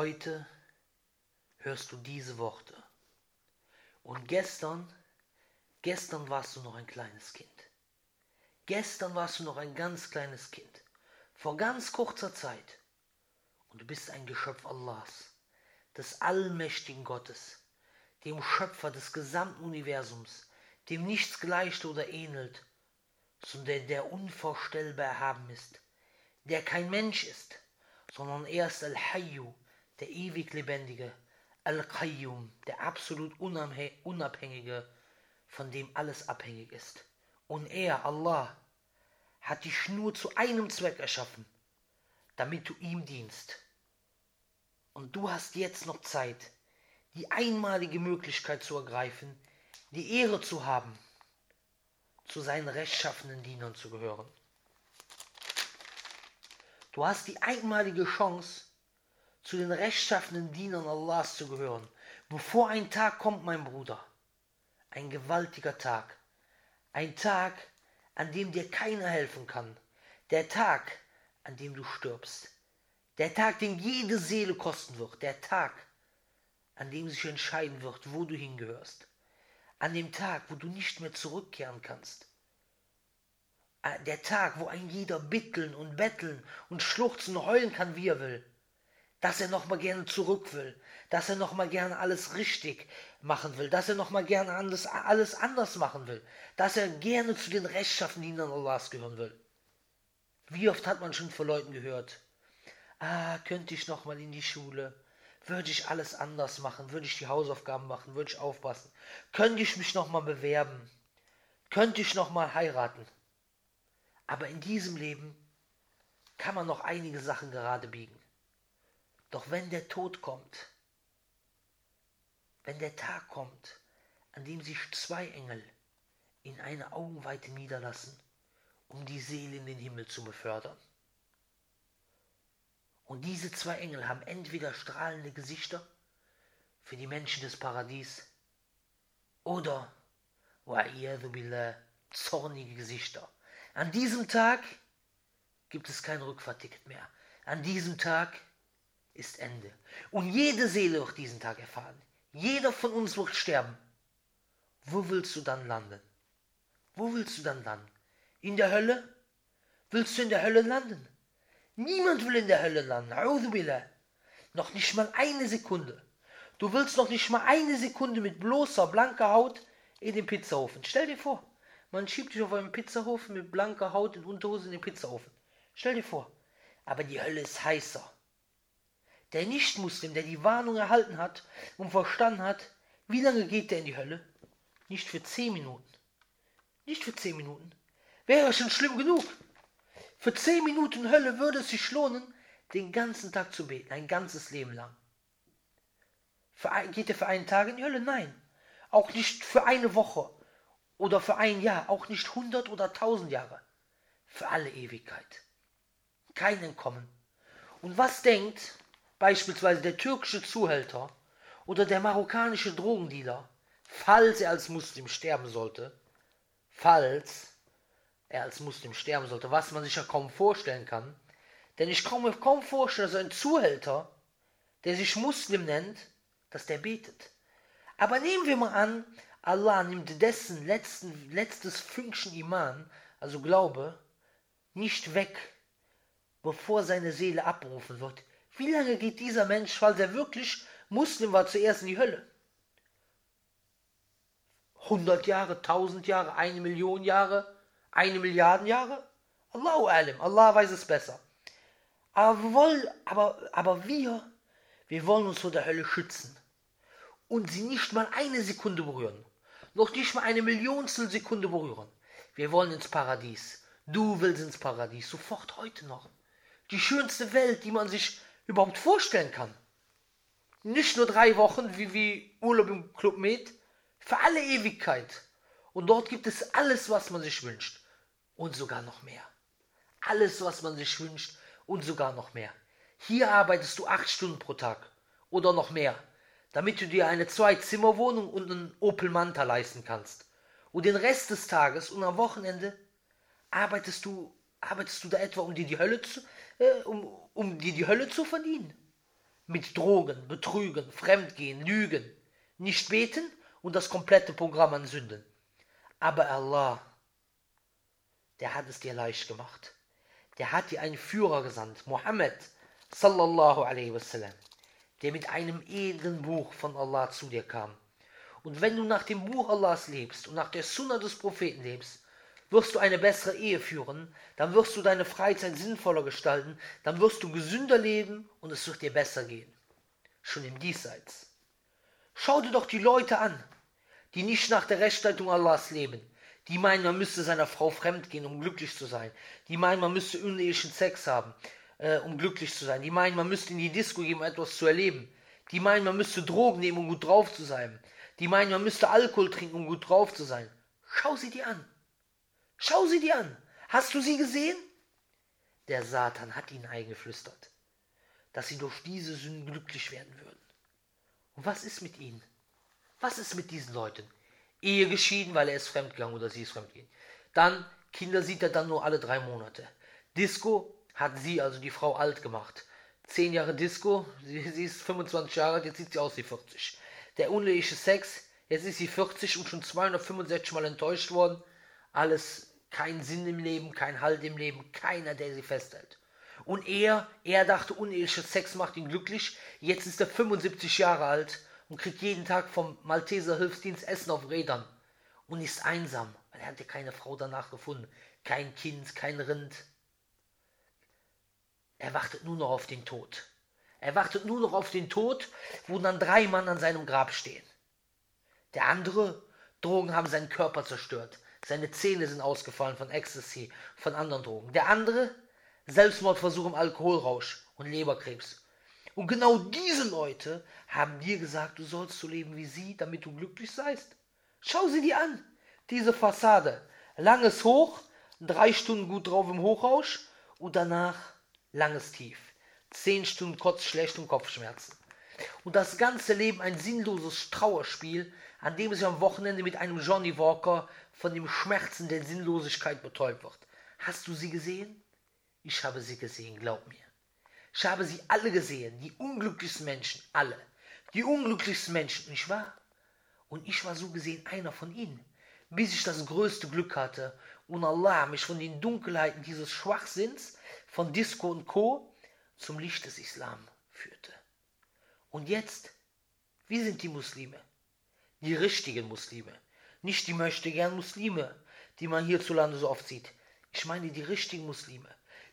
Heute hörst du diese Worte. Und gestern, gestern warst du noch ein kleines Kind. Gestern warst du noch ein ganz kleines Kind. Vor ganz kurzer Zeit. Und du bist ein Geschöpf Allahs, des allmächtigen Gottes, dem Schöpfer des gesamten Universums, dem nichts gleicht oder ähnelt, sondern der unvorstellbar erhaben ist, der kein Mensch ist, sondern er ist Al-Hayyu, der ewig Lebendige, Al-Qayyum, der absolut Unabhängige, von dem alles abhängig ist. Und er, Allah, hat dich nur zu einem Zweck erschaffen, damit du ihm dienst. Und du hast jetzt noch Zeit, die einmalige Möglichkeit zu ergreifen, die Ehre zu haben, zu seinen rechtschaffenen Dienern zu gehören. Du hast die einmalige Chance, zu den rechtschaffenen Dienern Allahs zu gehören, bevor ein Tag kommt, mein Bruder. Ein gewaltiger Tag. Ein Tag, an dem dir keiner helfen kann. Der Tag, an dem du stirbst. Der Tag, den jede Seele kosten wird. Der Tag, an dem sich entscheiden wird, wo du hingehörst. An dem Tag, wo du nicht mehr zurückkehren kannst. Äh, der Tag, wo ein jeder bitteln und betteln und schluchzen und heulen kann, wie er will. Dass er nochmal gerne zurück will. Dass er nochmal gerne alles richtig machen will. Dass er nochmal gerne alles, alles anders machen will. Dass er gerne zu den rechtschaffenen Dienern Allahs gehören will. Wie oft hat man schon von Leuten gehört, ah, könnte ich nochmal in die Schule, würde ich alles anders machen, würde ich die Hausaufgaben machen, würde ich aufpassen, könnte ich mich nochmal bewerben, könnte ich nochmal heiraten. Aber in diesem Leben kann man noch einige Sachen gerade biegen. Doch wenn der Tod kommt, wenn der Tag kommt, an dem sich zwei Engel in eine Augenweite niederlassen, um die Seele in den Himmel zu befördern. Und diese zwei Engel haben entweder strahlende Gesichter für die Menschen des Paradies oder, billah, zornige Gesichter an diesem Tag gibt es kein Rückfahrticket mehr. An diesem Tag ist Ende. Und jede Seele wird diesen Tag erfahren. Jeder von uns wird sterben. Wo willst du dann landen? Wo willst du dann landen? In der Hölle? Willst du in der Hölle landen? Niemand will in der Hölle landen. Noch nicht mal eine Sekunde. Du willst noch nicht mal eine Sekunde mit bloßer, blanker Haut in den Pizzaofen. Stell dir vor. Man schiebt dich auf einen Pizzahofen mit blanker Haut und Unterhose in den Pizzaofen. Stell dir vor. Aber die Hölle ist heißer. Der Nichtmuslim, der die Warnung erhalten hat und verstanden hat, wie lange geht der in die Hölle? Nicht für zehn Minuten. Nicht für zehn Minuten. Wäre schon schlimm genug. Für zehn Minuten Hölle würde es sich lohnen, den ganzen Tag zu beten, ein ganzes Leben lang. Für, geht er für einen Tag in die Hölle? Nein. Auch nicht für eine Woche oder für ein Jahr, auch nicht hundert oder tausend Jahre, für alle Ewigkeit. Kein Entkommen. Und was denkt beispielsweise der türkische Zuhälter oder der marokkanische Drogendealer, falls er als Muslim sterben sollte, falls er als Muslim sterben sollte, was man sich ja kaum vorstellen kann, denn ich kann mir kaum vorstellen, dass ein Zuhälter, der sich Muslim nennt, dass der betet. Aber nehmen wir mal an, Allah nimmt dessen letzten, letztes Fünkchen Iman, also Glaube, nicht weg, bevor seine Seele abberufen wird. Wie lange geht dieser Mensch, falls er wirklich Muslim war, zuerst in die Hölle? 100 Jahre, 1000 Jahre, eine Million Jahre, eine Milliarden Jahre? Allahu alim, Allah weiß es besser. Aber wir wollen, aber, aber wir, wir wollen uns vor der Hölle schützen und sie nicht mal eine Sekunde berühren noch nicht mal eine Millionstel Sekunde berühren. Wir wollen ins Paradies. Du willst ins Paradies. Sofort heute noch. Die schönste Welt, die man sich überhaupt vorstellen kann. Nicht nur drei Wochen wie, wie Urlaub im Club Med. Für alle Ewigkeit. Und dort gibt es alles, was man sich wünscht. Und sogar noch mehr. Alles, was man sich wünscht. Und sogar noch mehr. Hier arbeitest du acht Stunden pro Tag. Oder noch mehr damit du dir eine Zwei-Zimmer-Wohnung und einen Opel Manta leisten kannst. Und den Rest des Tages und am Wochenende arbeitest du, arbeitest du da etwa, um dir die Hölle zu, äh, um, um dir die Hölle zu verdienen. mit Drogen, Betrügen, Fremdgehen, Lügen, nicht beten und das komplette Programm an Sünden. Aber Allah, der hat es dir leicht gemacht. Der hat dir einen Führer gesandt, Mohammed, sallallahu alaihi wasallam, der mit einem edlen Buch von Allah zu dir kam. Und wenn du nach dem Buch Allahs lebst und nach der Sunna des Propheten lebst, wirst du eine bessere Ehe führen, dann wirst du deine Freizeit sinnvoller gestalten, dann wirst du gesünder leben und es wird dir besser gehen. Schon im Diesseits. Schau dir doch die Leute an, die nicht nach der Rechtsleitung Allahs leben, die meinen, man müsste seiner Frau fremdgehen, um glücklich zu sein, die meinen, man müsste unehelichen Sex haben, äh, um glücklich zu sein, die meinen, man müsste in die Disco gehen, um etwas zu erleben, die meinen, man müsste Drogen nehmen, um gut drauf zu sein, die meinen, man müsste Alkohol trinken, um gut drauf zu sein. Schau sie dir an. Schau sie dir an. Hast du sie gesehen? Der Satan hat ihnen eingeflüstert, dass sie durch diese Sünden glücklich werden würden. Und was ist mit ihnen? Was ist mit diesen Leuten? Ehe geschieden, weil er ist fremdgegangen oder sie ist fremdgegangen. Dann, Kinder sieht er dann nur alle drei Monate. Disco hat sie, also die Frau, alt gemacht. Zehn Jahre Disco, sie, sie ist 25 Jahre alt, jetzt sieht sie aus wie 40. Der uneheliche Sex, jetzt ist sie 40 und schon 265 Mal enttäuscht worden. Alles kein Sinn im Leben, kein Halt im Leben, keiner, der sie festhält. Und er, er dachte, unehelicher Sex macht ihn glücklich. Jetzt ist er 75 Jahre alt und kriegt jeden Tag vom Malteser Hilfsdienst Essen auf Rädern und ist einsam, weil er hatte keine Frau danach gefunden. Kein Kind, kein Rind. Er wartet nur noch auf den Tod. Er wartet nur noch auf den Tod, wo dann drei Mann an seinem Grab stehen. Der andere, Drogen haben seinen Körper zerstört. Seine Zähne sind ausgefallen von Ecstasy, von anderen Drogen. Der andere, Selbstmordversuch im Alkoholrausch und Leberkrebs. Und genau diese Leute haben dir gesagt, du sollst so leben wie sie, damit du glücklich seist. Schau sie dir an. Diese Fassade. Langes Hoch, drei Stunden gut drauf im Hochrausch und danach langes Tief. Zehn Stunden Kotz, schlecht und Kopfschmerzen. Und das ganze Leben ein sinnloses Trauerspiel, an dem sie am Wochenende mit einem Johnny Walker von dem Schmerzen der Sinnlosigkeit betäubt wird. Hast du sie gesehen? Ich habe sie gesehen, glaub mir. Ich habe sie alle gesehen, die unglücklichsten Menschen, alle. Die unglücklichsten Menschen, nicht wahr? Und ich war so gesehen einer von ihnen, bis ich das größte Glück hatte und Allah mich von den Dunkelheiten dieses Schwachsinns, von Disco und Co. zum Licht des Islam führte. Und jetzt, wie sind die Muslime? Die richtigen Muslime. Nicht die möchte gern Muslime, die man hierzulande so oft sieht. Ich meine die richtigen Muslime.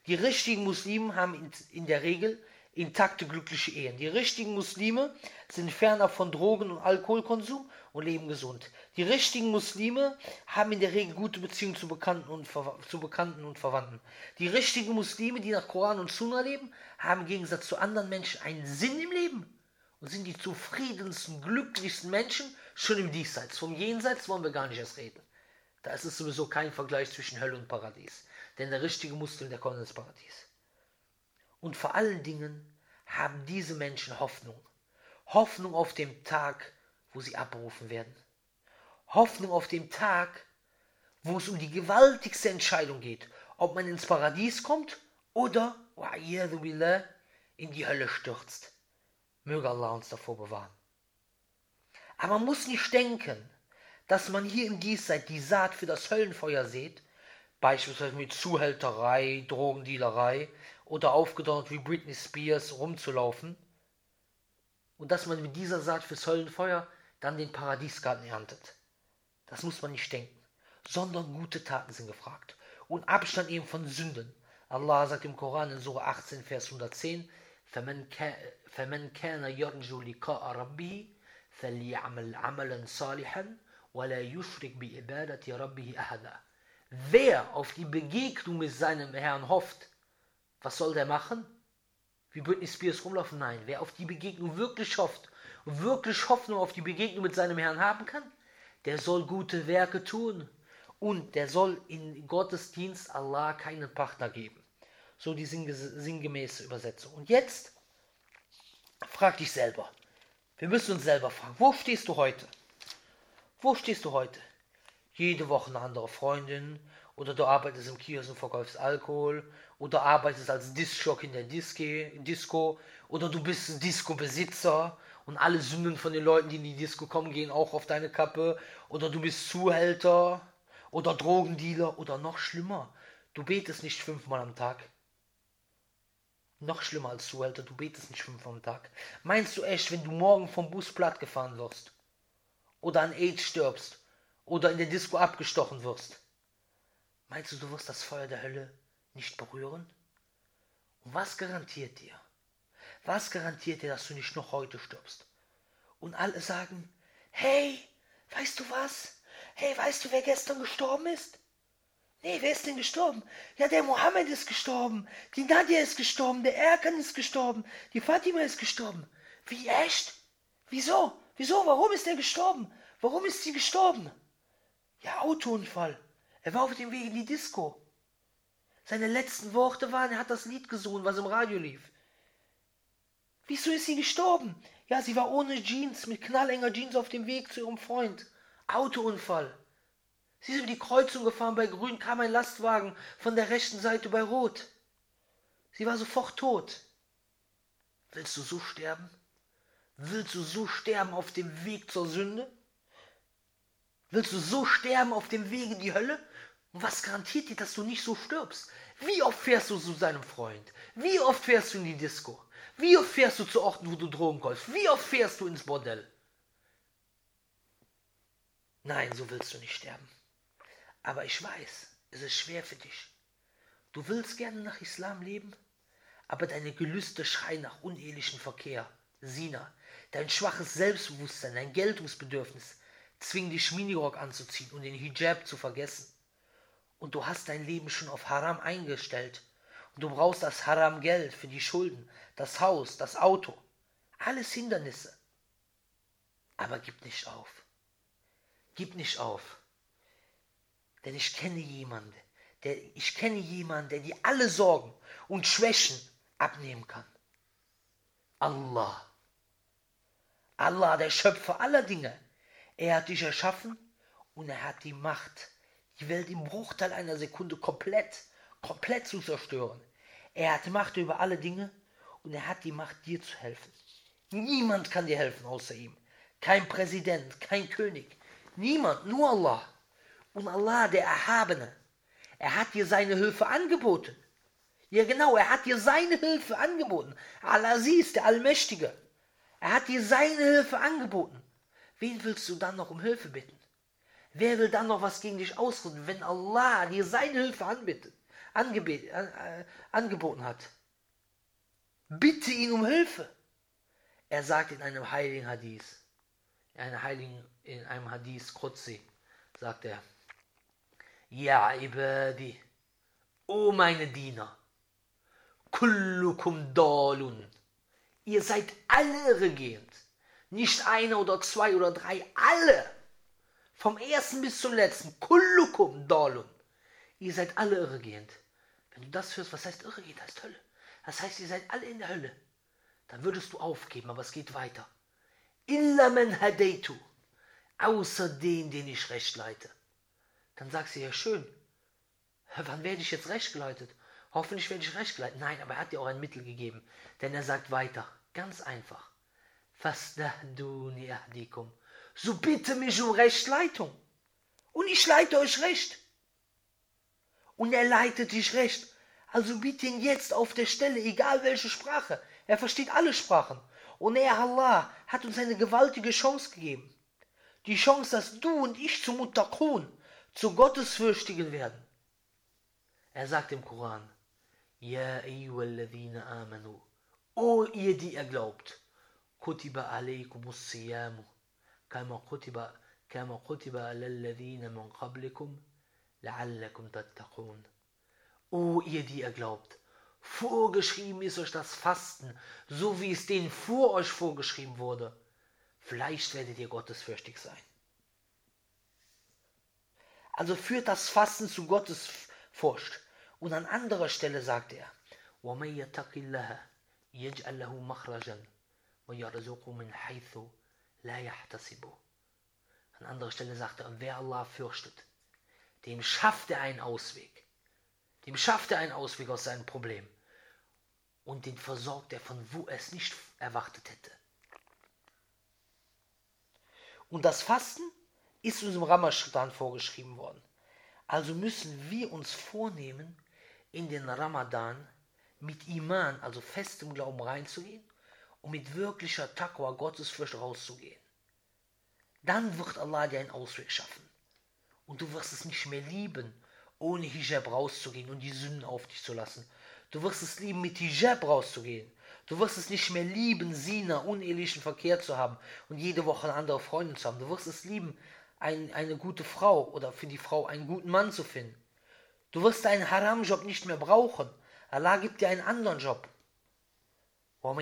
Die richtigen Muslime haben in, der Regel intakte, glückliche Ehen. Die richtigen Muslime sind fernab von Drogen- und Alkoholkonsum und leben gesund. Die richtigen Muslime haben in der Regel gute Beziehungen zu Bekannten und, zu Bekannten und Verwandten. Die richtigen Muslime, die nach Koran und Sunna leben, haben im Gegensatz zu anderen Menschen einen Sinn im Leben sind die zufriedensten, glücklichsten Menschen schon im Diesseits. Vom Jenseits wollen wir gar nicht erst reden. Da ist es sowieso kein Vergleich zwischen Hölle und Paradies. Denn der richtige Muslim, der kommt ins Paradies. Und vor allen Dingen haben diese Menschen Hoffnung. Hoffnung auf den Tag, wo sie abberufen werden. Hoffnung auf den Tag, wo es um die gewaltigste Entscheidung geht, ob man ins Paradies kommt oder in die Hölle stürzt. Möge Allah uns davor bewahren. Aber man muss nicht denken, dass man hier im Diesseits die Saat für das Höllenfeuer sät, beispielsweise mit Zuhälterei, Drogendealerei oder aufgedonnert wie Britney Spears rumzulaufen und dass man mit dieser Saat fürs Höllenfeuer dann den Paradiesgarten erntet. Das muss man nicht denken, sondern gute Taten sind gefragt und Abstand eben von Sünden. Allah sagt im Koran in Surah 18, Vers 110, فمن كان يرجو لقاء ربه فليعمل عملا صالحا ولا يشرك بعبادة ربه أحدا Wer auf die Begegnung mit seinem Herrn hofft, was soll der machen? Wie Britney Spears rumlaufen? Nein. Wer auf die Begegnung wirklich hofft und wirklich Hoffnung auf die Begegnung mit seinem Herrn haben kann, der soll gute Werke tun und der soll in Gottesdienst Allah keinen Partner geben. So die sinngemäße Übersetzung. Und jetzt frag dich selber. Wir müssen uns selber fragen, wo stehst du heute? Wo stehst du heute? Jede Woche eine andere Freundin oder du arbeitest im Kiosk und verkaufst Alkohol, oder arbeitest als Disc-Jock in der Disque, Disco, oder du bist Disco-Besitzer und alle Sünden von den Leuten, die in die Disco kommen, gehen auch auf deine Kappe, oder du bist Zuhälter, oder Drogendealer, oder noch schlimmer, du betest nicht fünfmal am Tag. Noch schlimmer als Zuhälter, du betest nicht fünfmal am Tag. Meinst du echt, wenn du morgen vom Bus platt gefahren wirst, oder an AIDS stirbst, oder in der Disco abgestochen wirst, Meinst du, du wirst das Feuer der Hölle nicht berühren? Und was garantiert dir? Was garantiert dir, dass du nicht noch heute stirbst? Und alle sagen, hey, weißt du was? Hey, weißt du, wer gestern gestorben ist? Nee, wer ist denn gestorben? Ja, der Mohammed ist gestorben. Die Nadia ist gestorben. Der Erkan ist gestorben. Die Fatima ist gestorben. Wie, echt? Wieso? Wieso? Warum ist er gestorben? Warum ist sie gestorben? Ja, Autounfall. Er war auf dem Weg in die Disco. Seine letzten Worte waren, er hat das Lied gesungen, was im Radio lief. Wieso ist sie gestorben? Ja, sie war ohne Jeans, mit knallenger Jeans auf dem Weg zu ihrem Freund. Autounfall. Sie ist über die Kreuzung gefahren, bei Grün kam ein Lastwagen von der rechten Seite bei Rot. Sie war sofort tot. Willst du so sterben? Willst du so sterben auf dem Weg zur Sünde? Willst du so sterben auf dem Weg in die Hölle? Und was garantiert dir, dass du nicht so stirbst? Wie oft fährst du zu seinem Freund? Wie oft fährst du in die Disco? Wie oft fährst du zu Orten, wo du Drogen kaufst? Wie oft fährst du ins Bordell? Nein, so willst du nicht sterben. Aber ich weiß, es ist schwer für dich. Du willst gerne nach Islam leben, aber deine Gelüste schreien nach unehelichen Verkehr, Sina, dein schwaches Selbstbewusstsein, dein Geltungsbedürfnis zwingen dich Minirock anzuziehen und den Hijab zu vergessen und du hast dein Leben schon auf Haram eingestellt und du brauchst das Haram Geld für die Schulden, das Haus, das Auto, alles Hindernisse. Aber gib nicht auf. Gib nicht auf. Denn ich kenne jemanden, der, ich kenne jemanden, der dir alle Sorgen und Schwächen abnehmen kann. Allah. Allah, der Schöpfer aller Dinge. Er hat dich erschaffen und er hat die Macht, die Welt im Bruchteil einer Sekunde komplett, komplett zu zerstören. Er hat Macht über alle Dinge und er hat die Macht, dir zu helfen. Niemand kann dir helfen außer ihm. Kein Präsident, kein König. Niemand, nur Allah. Und Allah, der Erhabene, er hat dir seine Hilfe angeboten. Ja genau, er hat dir seine Hilfe angeboten. Al-Aziz, der Allmächtige. Er hat dir seine Hilfe angeboten. Wen willst du dann noch um Hilfe bitten? Wer will dann noch was gegen dich ausruhen, wenn Allah dir seine Hilfe anbietet, angebe, äh, angeboten hat? Bitte ihn um Hilfe. Er sagt in einem heiligen Hadith, in einem heiligen, in einem Hadith Qudsi, sagt er, Ja, Ibadi, o meine Diener, kullukum dalun, ihr seid alle irregehend, nicht einer oder zwei oder drei, alle vom ersten bis zum letzten. Kullukum dolun. Ihr seid alle irregehend. Wenn du das hörst, was heißt irregehend? Heißt Hölle. Das heißt, ihr seid alle in der Hölle. Dann würdest du aufgeben, aber es geht weiter. Illa man hadeitu. Außer den, den ich recht leite. Dann sagst du ja schön. Wann werde ich jetzt recht geleitet? Hoffentlich werde ich recht geleitet. Nein, aber er hat dir auch ein Mittel gegeben. Denn er sagt weiter. Ganz einfach. Fastahduni ahdikum so bitte mich um Rechtleitung. Und ich leite euch recht. Und er leitet dich recht. Also bitte ihn jetzt auf der Stelle, egal welche Sprache. Er versteht alle Sprachen. Und er, Allah, hat uns eine gewaltige Chance gegeben. Die Chance, dass du und ich zu Muttaqun, zu Gottesfürchtigen werden. Er sagt im Koran, Ya ayyuhalladhina amanu, O ihr, die ihr glaubt, kutiba alaykumus siyamu, kama kutiba, kama kutiba alalladhina min qablikum, la'allakum tattaqun. O ihr, die ihr glaubt, vorgeschrieben ist euch das Fasten, so wie es denen vor euch vorgeschrieben wurde. Vielleicht werdet ihr gottesfürchtig sein. Also führt das Fasten zu Gottesfurcht. Und an anderer Stelle sagt er, وَمَن يَتَقِ اللَّهَ يَجْعَلْ لَهُ مَخْرَجًا وَيَرْزُقُ مِنْ حَيْثُ La yahtasibu. An anderer Stelle sagt er, wer Allah fürchtet, dem schafft er einen Ausweg. Dem schafft er einen Ausweg aus seinem Problem. Und den versorgt er von wo er es nicht erwartet hätte. Und das Fasten ist uns im Ramadan vorgeschrieben worden. Also müssen wir uns vornehmen, in den Ramadan mit Iman, also festem Glauben reinzugehen und mit wirklicher Taqwa, Gottesfurcht rauszugehen. Dann wird Allah dir einen Ausweg schaffen. Und du wirst es nicht mehr lieben, ohne Hijab rauszugehen und die Sünden auf dich zu lassen. Du wirst es lieben, mit Hijab rauszugehen. Du wirst es nicht mehr lieben, Sina, unehelichen Verkehr zu haben und jede Woche eine andere Freundin zu haben. Du wirst es lieben, ein, eine gute Frau oder für die Frau einen guten Mann zu finden. Du wirst deinen Haram-Job nicht mehr brauchen. Allah gibt dir einen anderen Job. Und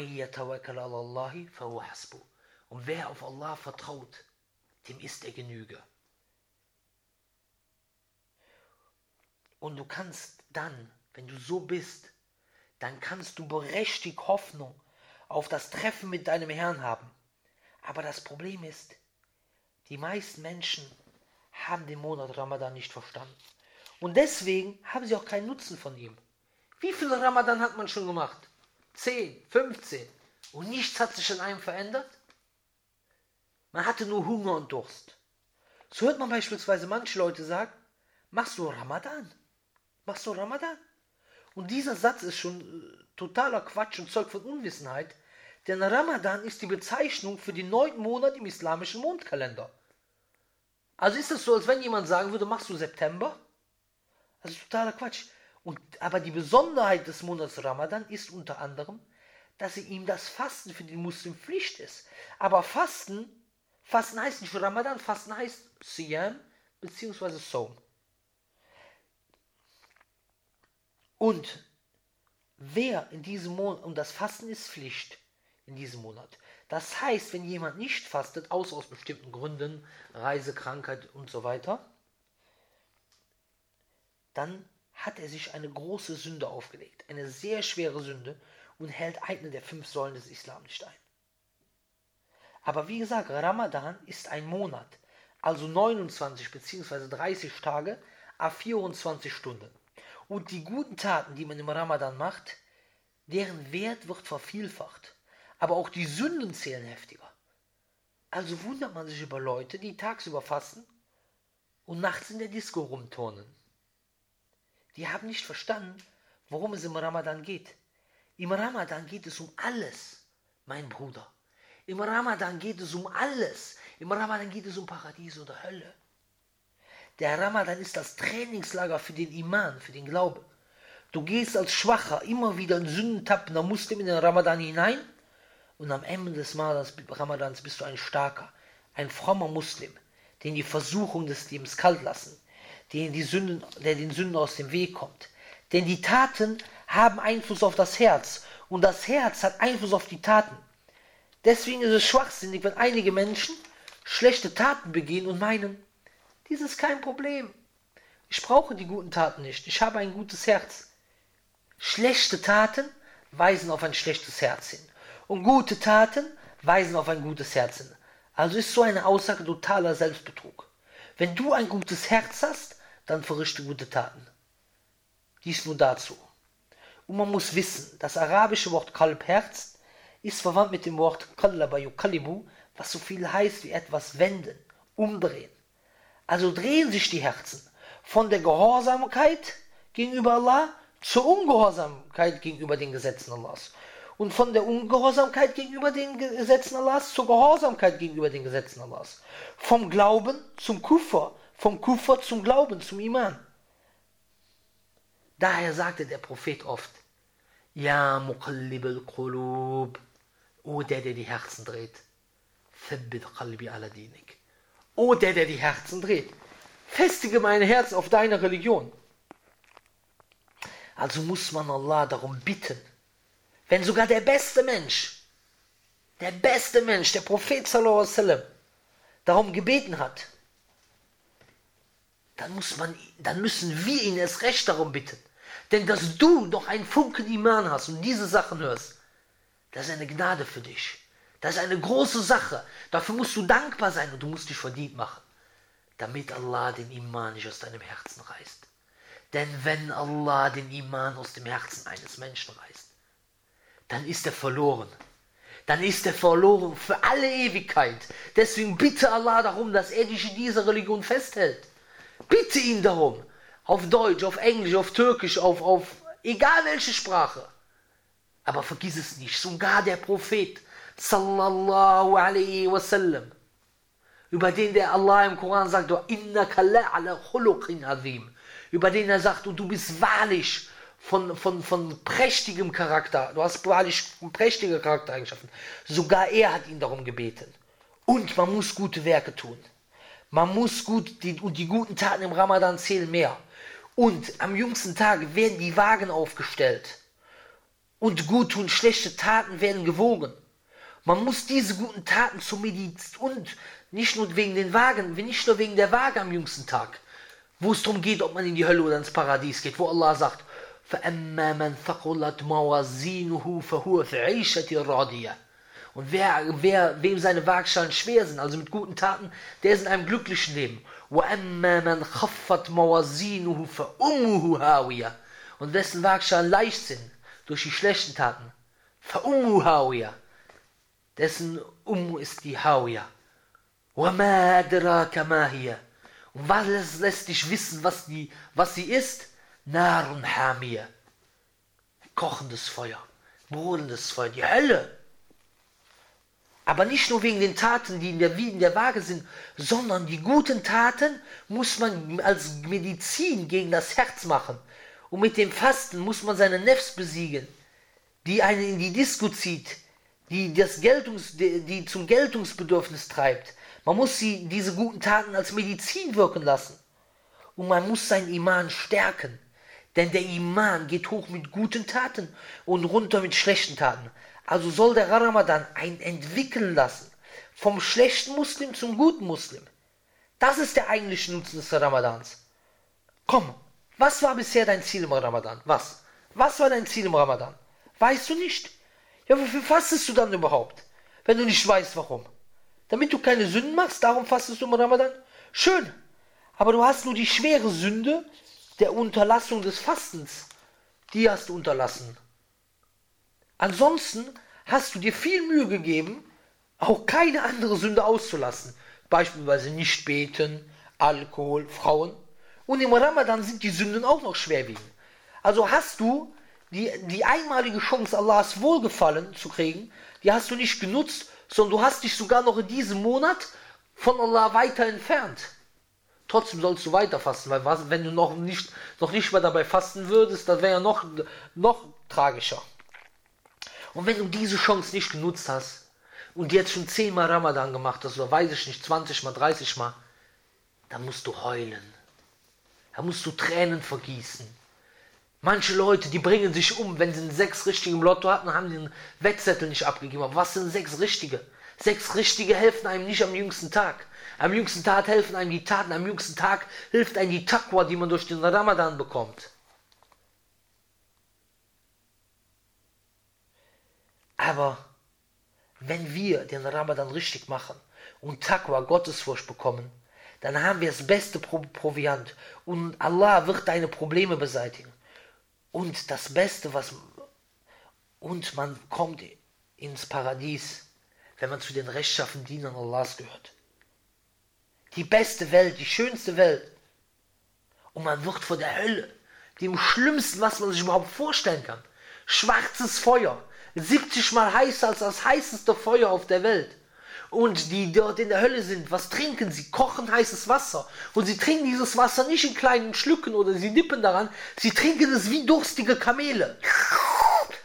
wer auf Allah vertraut, dem ist er Genüge. Und du kannst dann, wenn du so bist, dann kannst du berechtigt Hoffnung auf das Treffen mit deinem Herrn haben. Aber das Problem ist, die meisten Menschen haben den Monat Ramadan nicht verstanden. Und deswegen haben sie auch keinen Nutzen von ihm. Wie viele Ramadan hat man schon gemacht? 10, 15. Und nichts hat sich in einem verändert? Man hatte nur Hunger und Durst. So hört man beispielsweise manche Leute sagen, machst du Ramadan? Machst du Ramadan? Und dieser Satz ist schon äh, totaler Quatsch und Zeug von Unwissenheit, denn Ramadan ist die Bezeichnung für den neunten Monat im islamischen Mondkalender. Also ist es so, als wenn jemand sagen würde, machst du September? Also totaler Quatsch. Und, aber die Besonderheit des Monats Ramadan ist unter anderem, dass ihm das Fasten für den Muslim Pflicht ist. Aber Fasten, Fasten heißt nicht Ramadan, Fasten heißt Siyam bzw. Sawm. Und wer in diesem Monat, und das Fasten ist Pflicht in diesem Monat. Das heißt, wenn jemand nicht fastet, außer aus bestimmten Gründen, Reise, Krankheit und so weiter, dann hat er sich eine große Sünde aufgelegt, eine sehr schwere Sünde und hält eine der fünf Säulen des Islam nicht ein. Aber wie gesagt, Ramadan ist ein Monat, also 29 bzw. 30 Tage a 24 Stunden. Und die guten Taten, die man im Ramadan macht, deren Wert wird vervielfacht. Aber auch die Sünden zählen heftiger. Also wundert man sich über Leute, die tagsüber fasten und nachts in der Disco rumturnen. Die haben nicht verstanden, worum es im Ramadan geht. Im Ramadan geht es um alles, mein Bruder. Im Ramadan geht es um alles. Im Ramadan geht es um Paradies oder Hölle. Der Ramadan ist das Trainingslager für den Iman, für den Glauben. Du gehst als Schwacher immer wieder in Sündentappender Muslim in den Ramadan hinein und am Ende des Ramadans bist du ein starker, ein frommer Muslim, den die Versuchung des Lebens kalt lassen, den die Sünden, der den Sünden aus dem Weg kommt. Denn die Taten haben Einfluss auf das Herz und das Herz hat Einfluss auf die Taten. Deswegen ist es schwachsinnig, wenn einige Menschen schlechte Taten begehen und meinen, dies ist kein Problem. Ich brauche die guten Taten nicht. Ich habe ein gutes Herz. Schlechte Taten weisen auf ein schlechtes Herz hin. Und gute Taten weisen auf ein gutes Herz hin. Also ist so eine Aussage totaler Selbstbetrug. Wenn du ein gutes Herz hast, dann verrichte gute Taten. Dies nur dazu. Und man muss wissen, das arabische Wort Kalb Herz ist verwandt mit dem Wort Kallaba Yukalibu, was so viel heißt wie etwas wenden, umdrehen. Also drehen sich die Herzen von der Gehorsamkeit gegenüber Allah zur Ungehorsamkeit gegenüber den Gesetzen Allahs. Und von der Ungehorsamkeit gegenüber den Gesetzen Allahs zur Gehorsamkeit gegenüber den Gesetzen Allahs. Vom Glauben zum Kuffer, vom Kuffer zum Glauben, zum Iman. Daher sagte der Prophet oft, Ja muqallib al-qulub, O der, der die Herzen dreht, thabbit qalbi ala dinik. O der, der die Herzen dreht, festige mein Herz auf deine Religion. Also muss man Allah darum bitten, wenn sogar der beste Mensch, der beste Mensch, der Prophet sallam, darum gebeten hat, dann, muss man, dann müssen wir ihn erst recht darum bitten. Denn dass du noch einen Funken Iman hast und diese Sachen hörst, das ist eine Gnade für dich. Das ist eine große Sache. Dafür musst du dankbar sein und du musst dich verdient machen. damit Allah den Iman nicht aus deinem Herzen reißt. Denn wenn Allah den Iman aus dem Herzen eines Menschen reißt, dann ist er verloren. Dann ist er verloren für alle Ewigkeit. Deswegen bitte Allah darum, dass er dich in dieser Religion festhält. Bitte ihn darum. Auf Deutsch, auf Englisch, auf Türkisch, auf, auf egal welche Sprache. Aber vergiss es nicht, sogar der Prophet, sallallahu alaihi wasallam, über den der Allah im Koran sagt, über den er sagt, und du bist wahrlich von, von, von prächtigem Charakter, du hast wahrlich prächtige Charaktereigenschaften. Sogar er hat ihn darum gebeten. Und man muss gute Werke tun. Man muss gut, die, und die guten Taten im Ramadan zählen mehr. Und am jüngsten Tag werden die Wagen aufgestellt. Und gute und schlechte Taten werden gewogen. Man muss diese guten Taten zum Mediz und nicht nur wegen den Wagen, nicht nur wegen der Waage am jüngsten Tag, wo es darum geht, ob man in die Hölle oder ins Paradies geht, wo Allah sagt, فَأَمَّا مَنْ ثَقُلَتْ مَوَازِينُهُ فَهُوَ فِي عِيشَةٍ رَاضِيَةٍ Und wer, wer, wem seine Waagschalen schwer sind, also mit guten Taten, der ist in einem glücklichen Leben. وَأَمَّا مَنْ خَفَّتْ مَوَازِينُهُ فَأُمُّهُ هَاوِيَةٍ Und wessen Waagschalen leicht sind, durch die schlechten Taten, فَأُمُّهُ هَاوِيَةٍ Dessen Ummu ist die Hawiyah. وَمَا أَدْرَاكَ مَا هِيَ Und was lässt dich wissen, was, die, was sie ist? Narun Hamir. Kochendes Feuer, brodelndes Feuer, die Hölle. Aber nicht nur wegen den Taten, die in der, in der Waage sind, sondern die guten Taten muss man als Medizin gegen das Herz machen. Und mit dem Fasten muss man seine Nefs besiegen, die einen in die Disco zieht, die, das Geltungs, die zum Geltungsbedürfnis treibt, man muss sie, diese guten Taten als Medizin wirken lassen. Und man muss sein Iman stärken. Denn der Iman geht hoch mit guten Taten und runter mit schlechten Taten. Also soll der Ramadan ein entwickeln lassen. Vom schlechten Muslim zum guten Muslim. Das ist der eigentliche Nutzen des Ramadans. Komm, was war bisher dein Ziel im Ramadan? Was? Was war dein Ziel im Ramadan? Weißt du nicht? Ja, wofür fastest du dann überhaupt? Wenn du nicht weißt, warum? damit du keine Sünden machst, darum fastest du im Ramadan. Schön. Aber du hast nur die schwere Sünde der Unterlassung des Fastens. Die hast du unterlassen. Ansonsten hast du dir viel Mühe gegeben, auch keine andere Sünde auszulassen. Beispielsweise nicht beten, Alkohol, Frauen. Und im Ramadan sind die Sünden auch noch schwerwiegend. Also hast du die, die einmalige Chance, Allahs Wohlgefallen zu kriegen, die hast du nicht genutzt, sondern du hast dich sogar noch in diesem Monat von Allah weiter entfernt. Trotzdem sollst du weiter fasten, weil was, wenn du noch nicht, noch nicht mehr dabei fasten würdest, das wäre ja noch, noch tragischer. Und wenn du diese Chance nicht genutzt hast und jetzt schon zehnmal Ramadan gemacht hast, oder weiß ich nicht, 20 mal, 30 mal, dann musst du heulen. Da musst du Tränen vergießen. Manche Leute, die bringen sich um, wenn sie einen sechs richtigen Lotto hatten, haben den Wettzettel nicht abgegeben. Aber was sind sechs richtige? Sechs richtige helfen einem nicht am jüngsten Tag. Am jüngsten Tag helfen einem die Taten. Am jüngsten Tag hilft einem die Taqwa, die man durch den Ramadan bekommt. Aber wenn wir den Ramadan richtig machen und Taqwa, Gottesfurcht bekommen, dann haben wir das beste Proviant und Allah wird deine Probleme beseitigen. Und das Beste, was. Und man kommt ins Paradies, wenn man zu den rechtschaffenen Dienern Allahs gehört. Die beste Welt, die schönste Welt. Und man wird vor der Hölle, dem Schlimmsten, was man sich überhaupt vorstellen kann. Schwarzes Feuer, 70 mal heißer als das heißeste Feuer auf der Welt und die dort in der Hölle sind, was trinken sie? Kochen heißes Wasser. Und sie trinken dieses Wasser nicht in kleinen Schlücken oder sie nippen daran, sie trinken es wie durstige Kamele.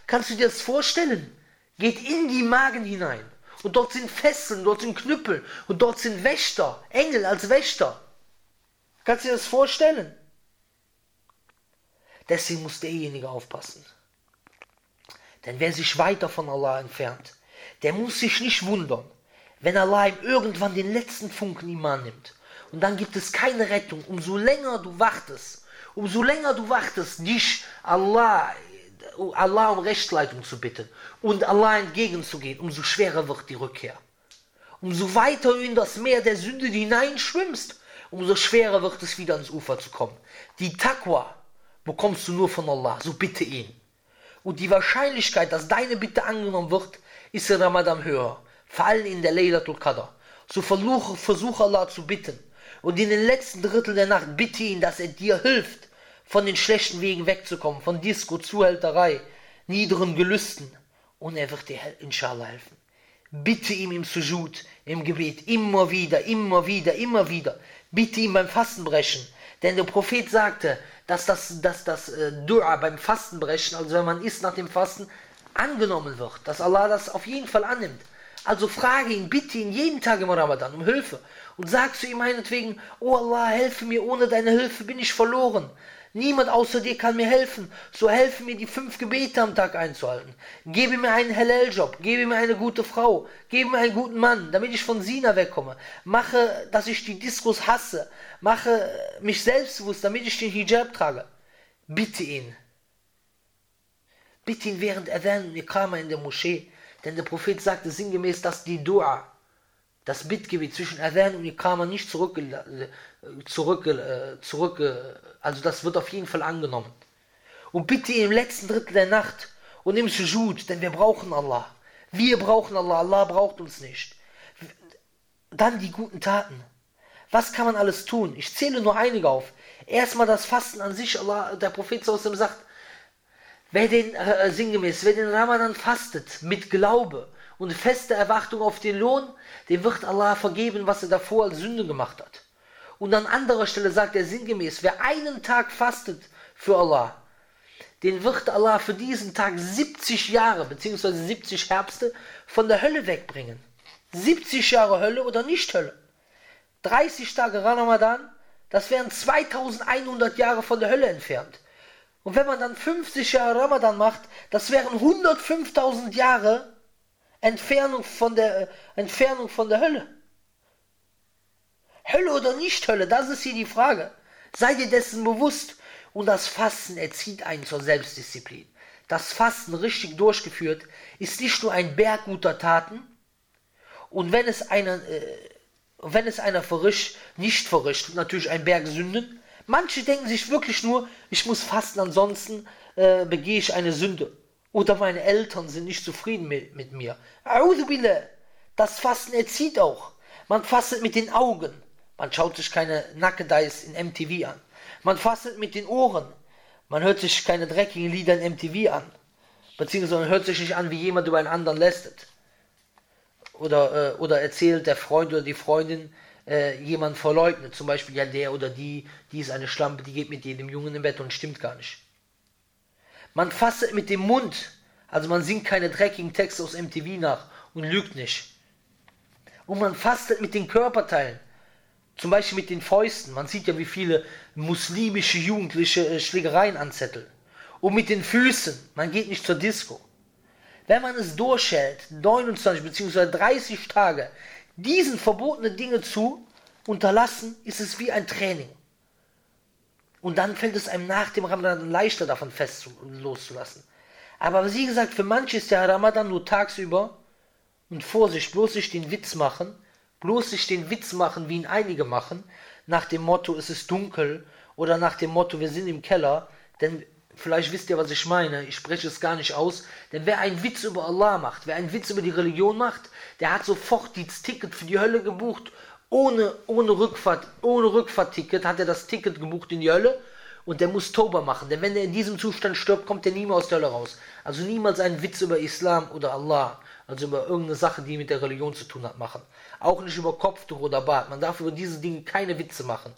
Kannst du dir das vorstellen? Geht in die Magen hinein. Und dort sind Fesseln, dort sind Knüppel und dort sind Wächter, Engel als Wächter. Kannst du dir das vorstellen? Deswegen muss derjenige aufpassen. Denn wer sich weiter von Allah entfernt, der muss sich nicht wundern, wenn Allah ihm irgendwann den letzten Funken Iman nimmt. Und dann gibt es keine Rettung. Umso länger du wartest, umso länger du wartest, dich Allah, Allah um Rechtsleitung zu bitten und Allah entgegenzugehen, umso schwerer wird die Rückkehr. Umso weiter du in das Meer der Sünde hineinschwimmst, umso schwerer wird es wieder ans Ufer zu kommen. Die Taqwa bekommst du nur von Allah, so bitte ihn. Und die Wahrscheinlichkeit, dass deine Bitte angenommen wird, ist in Ramadan höher. Vor allem in der Laylatul Qadr. So versuche, versuche Allah zu bitten. Und in den letzten Drittel der Nacht bitte ihn, dass er dir hilft, von den schlechten Wegen wegzukommen, von Disco, Zuhälterei, niederen Gelüsten. Und er wird dir inshallah helfen. Bitte ihm im Sujud, im Gebet, immer wieder, immer wieder, immer wieder. Bitte ihm beim Fastenbrechen. Denn der Prophet sagte, dass das, dass das äh, Dua beim Fastenbrechen, also wenn man isst nach dem Fasten, angenommen wird. Dass Allah das auf jeden Fall annimmt. Also frage ihn, bitte ihn jeden Tag im Ramadan um Hilfe. Und sag zu ihm meinetwegen, oh Allah, helfe mir, ohne deine Hilfe bin ich verloren. Niemand außer dir kann mir helfen. So helfe mir, die fünf Gebete am Tag einzuhalten. Gebe mir einen Hellel-Job. Gebe mir eine gute Frau. Gebe mir einen guten Mann, damit ich von Sina wegkomme. Mache, dass ich die Diskos hasse. Mache mich selbstbewusst, damit ich den Hijab trage. Bitte ihn. Bitte ihn während Adhan und Iqama in der Moschee. Denn der Prophet sagte sinngemäß, dass die Dua, das Bittgebet zwischen Adhan und Iqama nicht zurück, zurück, zurück, also das wird auf jeden Fall angenommen. Und bitte im letzten Drittel der Nacht und im Sujud, denn wir brauchen Allah. Wir brauchen Allah, Allah braucht uns nicht. Dann die guten Taten. Was kann man alles tun? Ich zähle nur einige auf. Erstmal das Fasten an sich, Allah, der Prophet sagt, wer den, äh, sinngemäß, wer den Ramadan fastet, mit Glaube und fester Erwartung auf den Lohn, dem wird Allah vergeben, was er davor als Sünde gemacht hat. Und an anderer Stelle sagt er sinngemäß, wer einen Tag fastet für Allah, den wird Allah für diesen Tag 70 Jahre bzw. 70 Herbste von der Hölle wegbringen. 70 Jahre Hölle oder nicht Hölle. 30 Tage Ramadan, das wären 2100 Jahre von der Hölle entfernt. Und wenn man dann 50 Jahre Ramadan macht, das wären 105.000 Jahre Entfernung von der äh, Entfernung von der Hölle. Hölle oder nicht Hölle, das ist hier die Frage. Sei dir dessen bewusst. Und das Fasten erzieht einen zur Selbstdisziplin. Das Fasten richtig durchgeführt ist nicht nur ein Berg guter Taten. Und wenn es einer, äh, wenn es einer verrischt, nicht verrischt, natürlich ein Berg Sünden. Manche denken sich wirklich nur, ich muss fasten, ansonsten äh, begehe ich eine Sünde. Oder meine Eltern sind nicht zufrieden mit, mit mir. Das Fasten erzieht auch. Man fastet mit den Augen. Man schaut sich keine Nackedeis in MTV an. Man fastet mit den Ohren. Man hört sich keine dreckigen Lieder in MTV an. Beziehungsweise man hört sich nicht an, wie jemand über einen anderen lästet. Oder, äh, oder erzählt der Freund oder die Freundin, äh, jemand verleugnet. Zum Beispiel, ja, der oder die, die ist eine Schlampe, die geht mit jedem Jungen im Bett und stimmt gar nicht. Man fastet mit dem Mund. Also man singt keine dreckigen Texte aus MTV nach und lügt nicht. Und man fastet mit den Körperteilen. Zum Beispiel mit den Fäusten. Man sieht ja, wie viele muslimische Jugendliche äh, Schlägereien anzetteln. Und mit den Füßen. Man geht nicht zur Disco. Wenn man es durchhält, 29 bzw. 30 Tage, diesen verbotenen Dinge zu unterlassen, ist es wie ein Training. Und dann fällt es einem nach dem Ramadan leichter, davon fest loszulassen. Aber wie gesagt, für manche ist der Ramadan nur tagsüber und Vorsicht, bloß sich den Witz machen, bloß sich den Witz machen, wie ihn einige machen, nach dem Motto, es ist dunkel oder nach dem Motto, wir sind im Keller, denn vielleicht wisst ihr, was ich meine, ich spreche es gar nicht aus, denn wer einen Witz über Allah macht, wer einen Witz über die Religion macht, der hat sofort das Ticket für die Hölle gebucht, ohne, ohne Rückfahrt, ohne Rückfahrtticket hat er das Ticket gebucht in die Hölle und der muss Toba machen, denn wenn er in diesem Zustand stirbt, kommt er niemals aus der Hölle raus. Also niemals einen Witz über Islam oder Allah also über irgendeine Sache, die mit der Religion zu tun hat, machen. Auch nicht über Kopftuch oder Bart. Man darf über diese Dinge keine Witze machen.